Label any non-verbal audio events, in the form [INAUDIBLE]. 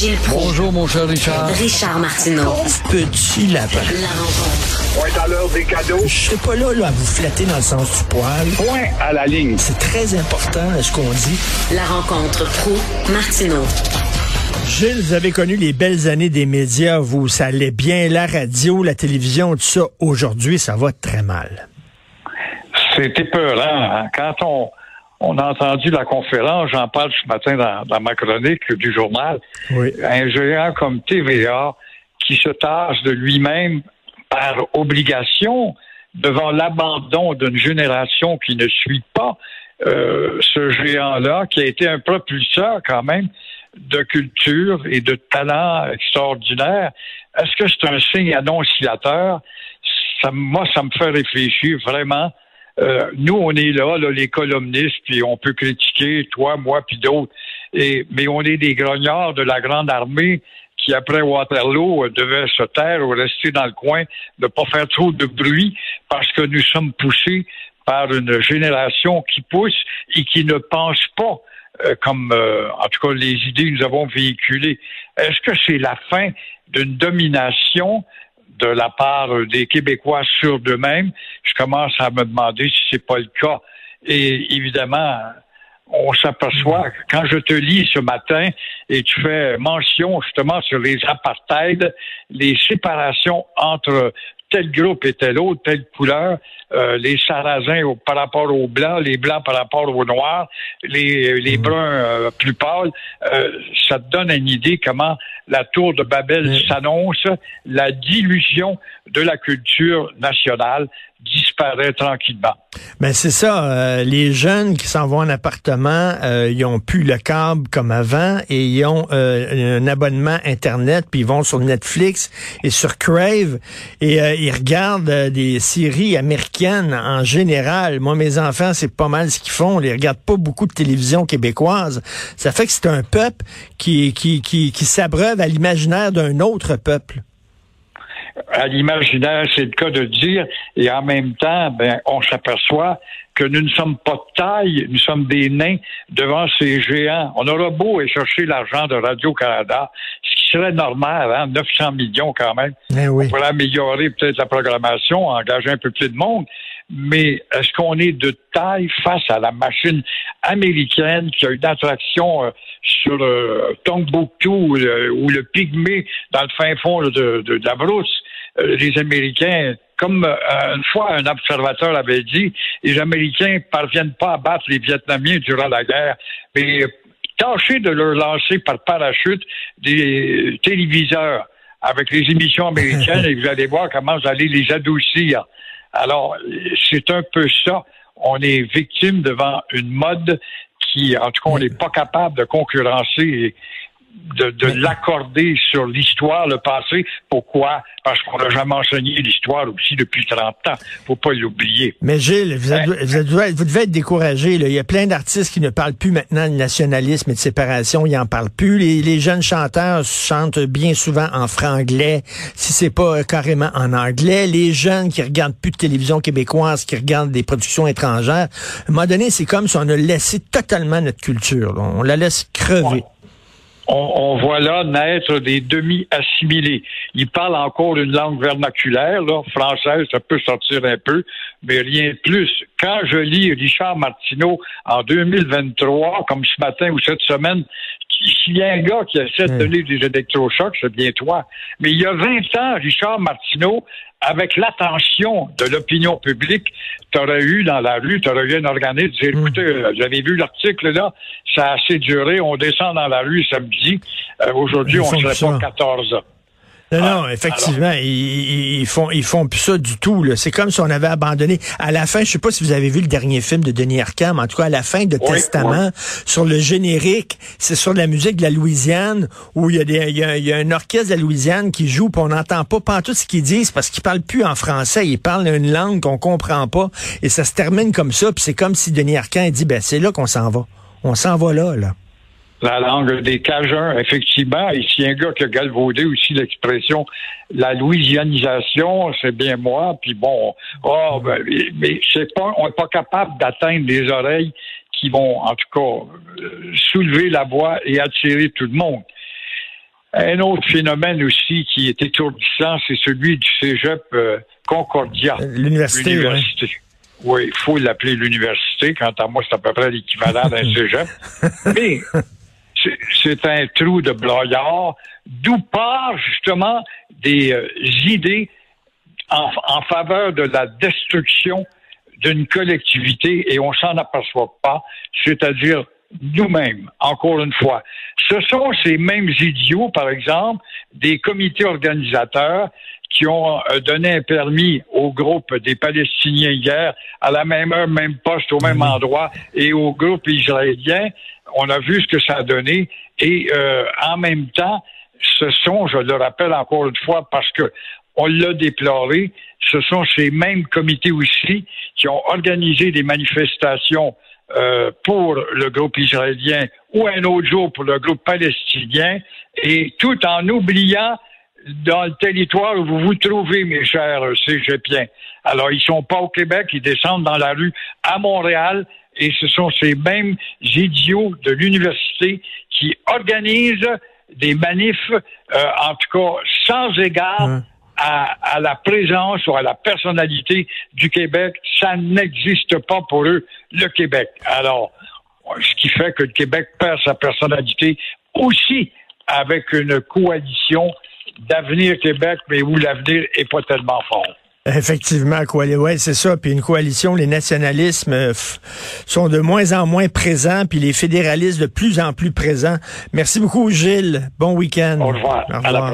Gilles Proulx. Bonjour, mon cher Richard. Richard Martineau. Petit lapin. La rencontre. Point à l'heure des cadeaux. Je serai pas là, là à vous flatter dans le sens du poil. Point à la ligne. C'est très important ce qu'on dit. La rencontre pro martineau Gilles, vous avez connu les belles années des médias, vous, ça allait bien, la radio, la télévision, tout ça. Aujourd'hui, ça va très mal. C'est épeurant. Hein? Quand on, on a entendu la conférence, j'en parle ce matin dans, dans ma chronique du journal, Oui. un géant comme TVA qui se tâche de lui-même par obligation devant l'abandon d'une génération qui ne suit pas euh, ce géant-là, qui a été un propulseur quand même de culture et de talent extraordinaire. Est-ce que c'est un signe annonciateur? Ça, moi, ça me fait réfléchir vraiment. Euh, nous, on est là, là, les columnistes, puis on peut critiquer, toi, moi, puis d'autres. Et, mais on est des grognards de la grande armée qui, après Waterloo, euh, devaient se taire ou rester dans le coin, ne pas faire trop de bruit, parce que nous sommes poussés par une génération qui pousse et qui ne pense pas euh, comme, euh, en tout cas, les idées que nous avons véhiculées. Est-ce que c'est la fin d'une domination de la part euh, des Québécois sur d'eux-mêmes? Je commence à me demander si c'est pas le cas. Et évidemment, on s'aperçoit quand je te lis ce matin et tu fais mention justement sur les apartheids, les séparations entre tel groupe et tel autre, telle couleur, euh, les sarrasins au- par rapport aux blancs, les blancs par rapport aux noirs, les, les bruns euh, plus pâles, euh, ça te donne une idée comment la tour de Babel s'annonce, la dilution de la culture nationale disparaît tranquillement. Ben c'est ça. euh, les jeunes qui s'en vont en appartement, euh, ils ont plus le câble comme avant et ils ont euh, un abonnement internet puis ils vont sur Netflix et sur Crave et ils regardent des séries américaines en général. Moi, mes enfants, c'est pas mal ce qu'ils font. Ils regardent pas beaucoup de télévision québécoise. Ça fait que c'est un peuple qui qui qui, qui s'abreuve à l'imaginaire d'un autre peuple. à l'imaginaire, c'est le cas de dire, et en même temps, ben, on s'aperçoit que nous ne sommes pas de taille, nous sommes des nains devant ces géants. On aura beau aller chercher l'argent de Radio-Canada, serait normal, hein, 900 millions quand même, Eh oui. pour améliorer peut-être la programmation, engager un peu plus de monde. Mais est-ce qu'on est de taille face à la machine américaine qui a une attraction euh, sur euh, Tombouctou ou le, ou le Pygmée dans le fin fond de, de- de la brousse? Euh, les Américains, comme euh, une fois un observateur avait dit, les Américains parviennent pas à battre les Vietnamiens durant la guerre. Mais euh, tâchez de leur lancer par parachute des téléviseurs avec les émissions américaines [LAUGHS] et vous allez voir comment vous allez les adoucir. Alors, c'est un peu ça. On est victime devant une mode qui, en tout cas, on n'est pas capable de concurrencer et de, de l'accorder sur l'histoire, le passé. Pourquoi? Parce qu'on n'a jamais enseigné l'histoire aussi depuis 30 ans. faut pas l'oublier. Mais Gilles, vous, êtes- vous, êtes- vous devez être découragé. là. Il y a plein d'artistes qui ne parlent plus maintenant de nationalisme et de séparation. Ils en parlent plus. Les, les jeunes chanteurs chantent bien souvent en franglais, si c'est pas euh, carrément en anglais. Les jeunes qui regardent plus de télévision québécoise, qui regardent des productions étrangères. À un moment donné, c'est comme si on a laissé totalement notre culture. là. On la laisse crever. On, voit là naître des demi-assimilés. Ils parlent encore une langue vernaculaire, là, française, ça peut sortir un peu, mais rien de plus. Quand je lis Richard Martineau en 2023, comme ce matin ou cette semaine, s'il y a un gars qui essaie de donner des électrochocs, c'est bien toi. Mais il y a 20 ans, Richard Martineau, avec l'attention de l'opinion publique, t'aurais eu dans la rue, t'aurais eu un organisme dire, écoutez, euh, vous avez vu l'article là, ça a assez duré, on descend dans la rue samedi, Euh, aujourd'hui on font serait pas 14 ans. Non, Ah, non, effectivement, ils, ils- ils font ils font plus ça du tout. là. C'est comme si on avait abandonné. À la fin, je sais pas si vous avez vu le dernier film de Denis Arcand, mais en tout cas à la fin de Oui, Testament, sur le générique, c'est sur la musique de la Louisiane où il y a des il y a, il y a un orchestre de la Louisiane qui joue, puis on n'entend pas pantoute ce qu'ils disent parce qu'ils parlent plus en français, ils parlent une langue qu'on comprend pas, et ça se termine comme ça. Puis c'est comme si Denis Arcand dit ben c'est là qu'on s'en va, on s'en va là là. La langue des Cajuns, effectivement. Ici, un gars qui a galvaudé aussi l'expression la louisianisation, c'est bien moi. Puis bon, oh, ben, mais c'est pas, on n'est pas capable d'atteindre les oreilles qui vont, en tout cas, euh, soulever la voix et attirer tout le monde. Un autre phénomène aussi qui est étourdissant, c'est celui du cégep euh, Concordia. L'université, L'université. Oui, il faut l'appeler l'université. Quant à moi, c'est à peu près l'équivalent d'un [LAUGHS] cégep. Mais c'est- un trou de broyard, d'où part justement des euh, idées en, en faveur de la destruction d'une collectivité et on s'en aperçoit pas, c'est-à-dire nous-mêmes, encore une fois. Ce sont ces mêmes idiots, par exemple, des comités organisateurs qui ont euh, donné un permis au groupe des Palestiniens hier, à la même heure, même poste, au même endroit, et au groupe israélien. On a vu ce que ça a donné. Et euh, en même temps, ce sont, je le rappelle encore une fois, parce que on l'a déploré, ce sont ces mêmes comités aussi qui ont organisé des manifestations euh, pour le groupe israélien ou un autre jour pour le groupe palestinien, et tout en oubliant dans le territoire où vous vous trouvez, mes chers cégepiens. Alors, ils sont pas au Québec, ils descendent dans la rue à Montréal, et ce sont ces mêmes idiots de l'université qui organisent des manifs, euh, en tout cas sans égard à, à la présence ou à la personnalité du Québec. Ça n'existe pas pour eux, le Québec. Alors, ce qui fait que le Québec perd sa personnalité aussi avec une coalition d'avenir Québec, mais où l'avenir est pas tellement fort. Effectivement, quoi. Ouais, c'est ça. Puis une coalition, les nationalismes euh, sont de moins en moins présents, puis les fédéralistes de plus en plus présents. Merci beaucoup, Gilles. Bon week-end. Au revoir. Au À la revoir.